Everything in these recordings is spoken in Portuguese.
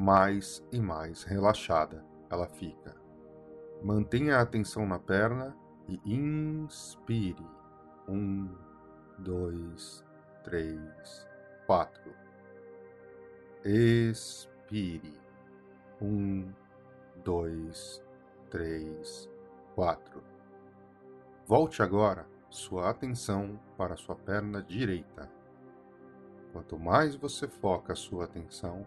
mais e mais relaxada ela fica. Mantenha a atenção na perna e inspire. Um, dois, três, quatro. Expire. Um, dois, três, quatro. Volte agora sua atenção para sua perna direita. Quanto mais você foca sua atenção,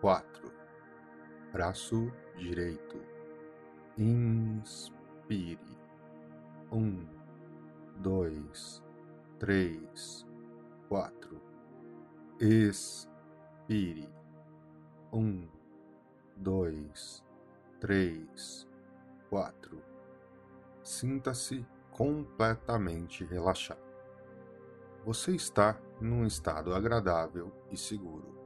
quatro. Braço direito. Inspire. Um, dois, três, quatro. Expire. Um, dois, três, quatro. Sinta-se completamente relaxado. Você está num estado agradável e seguro.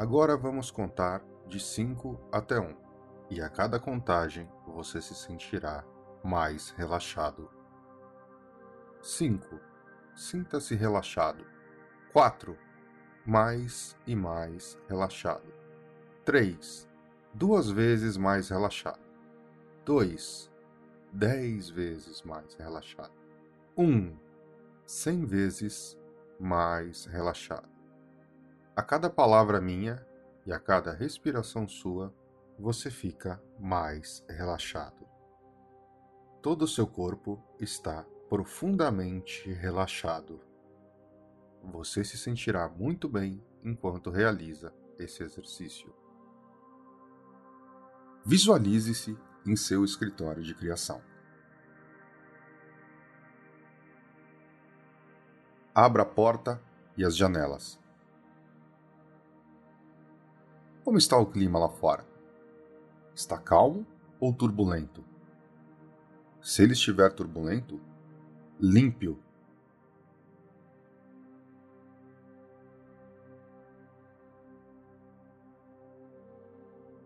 Agora vamos contar de 5 até 1, um, e a cada contagem você se sentirá mais relaxado. 5. Sinta-se relaxado. 4. Mais e mais relaxado. 3. Duas vezes mais relaxado. 2. Dez vezes mais relaxado. 1. Um, cem vezes mais relaxado. A cada palavra minha e a cada respiração sua, você fica mais relaxado. Todo o seu corpo está profundamente relaxado. Você se sentirá muito bem enquanto realiza esse exercício. Visualize-se em seu escritório de criação. Abra a porta e as janelas. Como está o clima lá fora? Está calmo ou turbulento? Se ele estiver turbulento, limpe-o.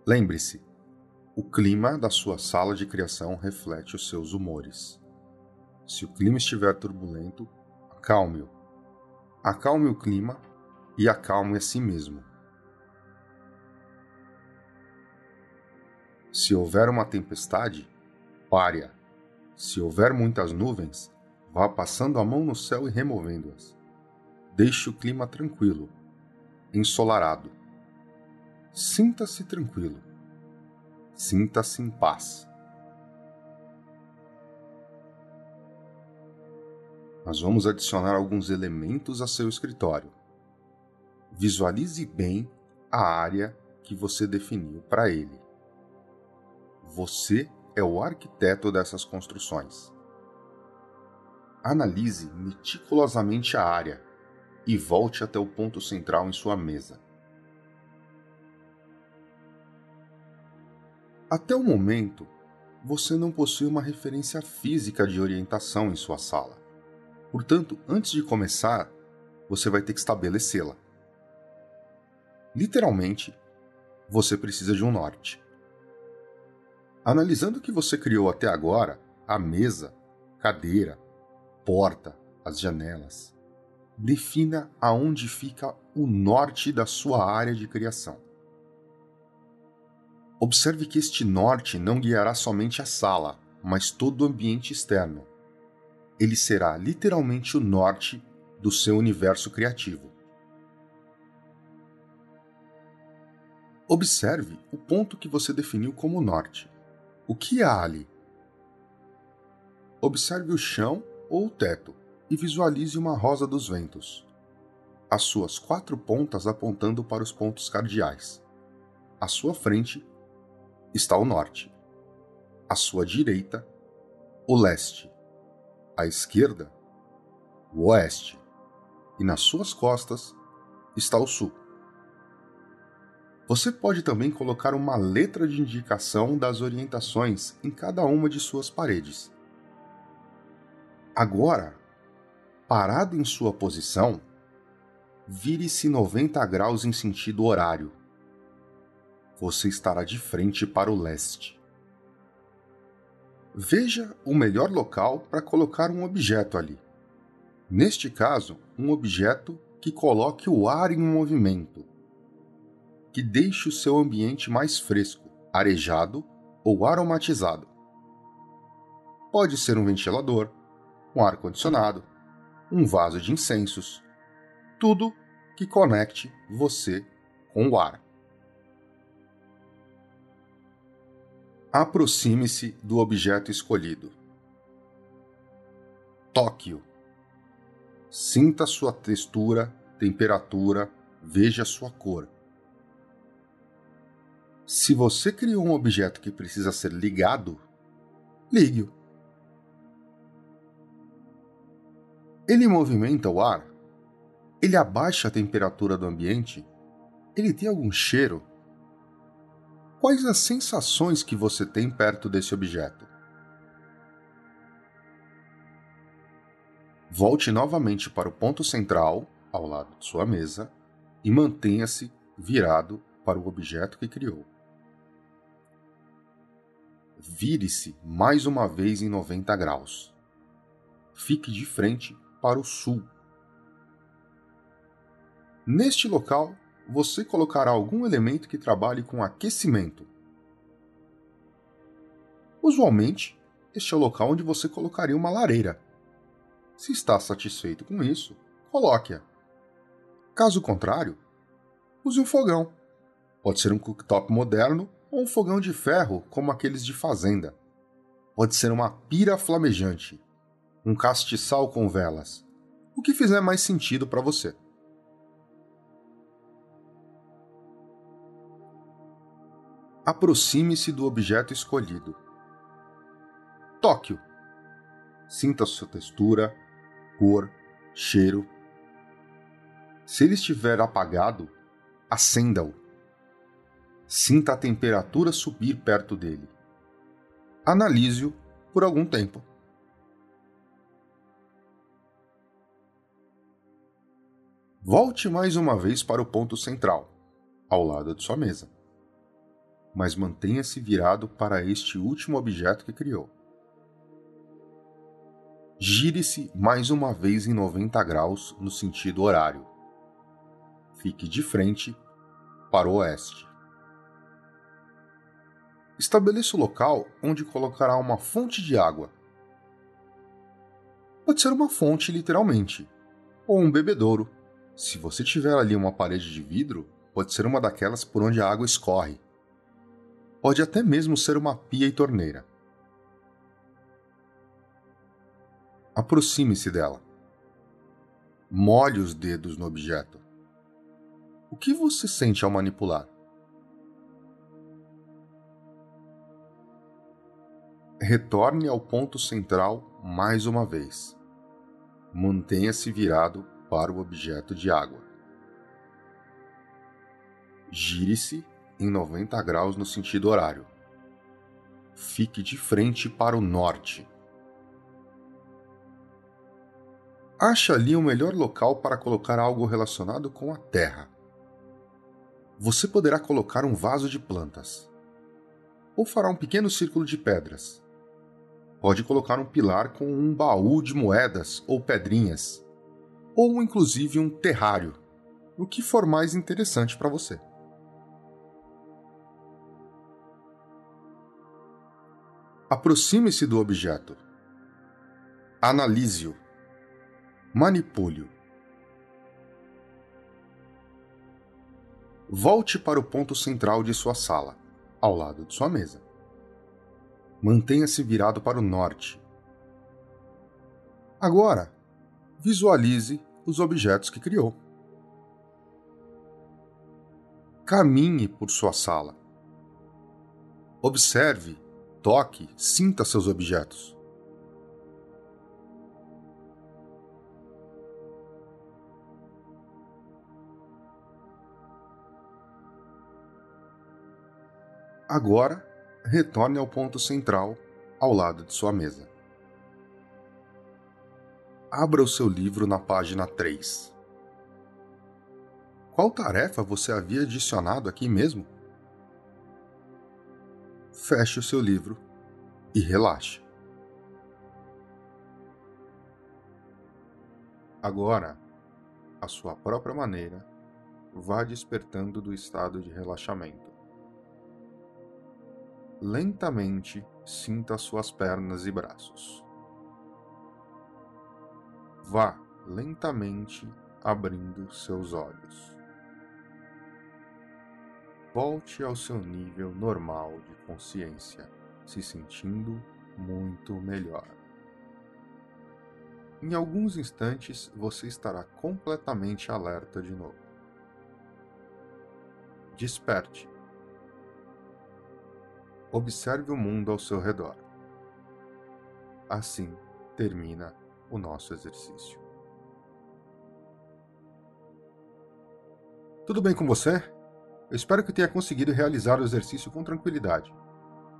Lembre-se, o clima da sua sala de criação reflete os seus humores. Se o clima estiver turbulento, acalme-o. Acalme o clima e acalme a si mesmo. Se houver uma tempestade, pare-a. Se houver muitas nuvens, Vá passando a mão no céu e removendo-as. Deixe o clima tranquilo, ensolarado. Sinta-se tranquilo. Sinta-se em paz. Nós vamos adicionar alguns elementos a seu escritório. Visualize bem a área que você definiu para ele. Você é o arquiteto dessas construções. Analise meticulosamente a área e volte até o ponto central em sua mesa. Até o momento, você não possui uma referência física de orientação em sua sala. Portanto, antes de começar, você vai ter que estabelecê-la. Literalmente, você precisa de um norte. Analisando o que você criou até agora, a mesa, cadeira, porta, as janelas. Defina aonde fica o norte da sua área de criação. Observe que este norte não guiará somente a sala, mas todo o ambiente externo. Ele será literalmente o norte do seu universo criativo. Observe o ponto que você definiu como norte. O que há ali? Observe o chão ou o teto e visualize uma rosa dos ventos. As suas quatro pontas apontando para os pontos cardeais. À sua frente está o norte. À sua direita, o leste. À esquerda, o oeste. E nas suas costas está o sul. Você pode também colocar uma letra de indicação das orientações em cada uma de suas paredes. Agora, parado em sua posição, vire-se 90 graus em sentido horário. Você estará de frente para o leste. Veja o melhor local para colocar um objeto ali. Neste caso, um objeto que coloque o ar em movimento, que deixe o seu ambiente mais fresco, arejado ou aromatizado. Pode ser um ventilador, um ar-condicionado, um vaso de incensos, tudo que conecte você com o ar. Aproxime-se do objeto escolhido. Toque-o. Sinta sua textura, temperatura, veja sua cor. Se você criou um objeto que precisa ser ligado, ligue-o. Ele movimenta o ar? Ele abaixa a temperatura do ambiente? Ele tem algum cheiro? Quais as sensações que você tem perto desse objeto? Volte novamente para o ponto central, ao lado de sua mesa, e mantenha-se virado para o objeto que criou. Vire-se mais uma vez em 90 graus. Fique de frente para o sul. Neste local, você colocará algum elemento que trabalhe com aquecimento. Usualmente, este é o local onde você colocaria uma lareira. Se está satisfeito com isso, coloque-a. Caso contrário, use um fogão. Pode ser um cooktop moderno ou um fogão de ferro como aqueles de fazenda. Pode ser uma pira flamejante, um castiçal com velas, o que fizer mais sentido para você. Aproxime-se do objeto escolhido. Toque-o. Sinta sua textura, cor, cheiro. Se ele estiver apagado, acenda-o. Sinta a temperatura subir perto dele. Analise-o por algum tempo. Volte mais uma vez para o ponto central, ao lado de sua mesa. Mas mantenha-se virado para este último objeto que criou. Gire-se mais uma vez em 90 graus no sentido horário. Fique de frente para o oeste. Estabeleça o local onde colocará uma fonte de água. Pode ser uma fonte, literalmente, ou um bebedouro. Se você tiver ali uma parede de vidro, pode ser uma daquelas por onde a água escorre. Pode até mesmo ser uma pia e torneira. Aproxime-se dela. Molhe os dedos no objeto. O que você sente ao manipular? Retorne ao ponto central mais uma vez. Mantenha-se virado para o objeto de água. Gire-se em 90 graus no sentido horário. Fique de frente para o norte. Acha ali o melhor local para colocar algo relacionado com a terra. Você poderá colocar um vaso de plantas. Ou fará um pequeno círculo de pedras. Pode colocar um pilar com um baú de moedas ou pedrinhas. Ou inclusive um terrário, o que for mais interessante para você. Aproxime-se do objeto. Analise-o Manipule-o. Volte para o ponto central de sua sala, ao lado de sua mesa. Mantenha-se virado para o norte. Agora, visualize os objetos que criou. Caminhe por sua sala. Observe, toque, sinta seus objetos. Agora, retorne ao ponto central, ao lado de sua mesa. Abra o seu livro na página 3. Qual tarefa você havia adicionado aqui mesmo? Feche o seu livro e relaxe. Agora, à sua própria maneira, vá despertando do estado de relaxamento. Lentamente sinta suas pernas e braços. Vá lentamente abrindo seus olhos. Volte ao seu nível normal de consciência, se sentindo muito melhor. Em alguns instantes você estará completamente alerta de novo. Desperte observe o mundo ao seu redor. Assim termina o nosso exercício. Tudo bem com você? Eu espero que tenha conseguido realizar o exercício com tranquilidade.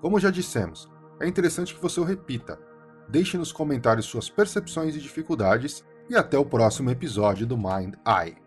Como já dissemos, é interessante que você o repita. Deixe nos comentários suas percepções e dificuldades e até o próximo episódio do Mind Eye.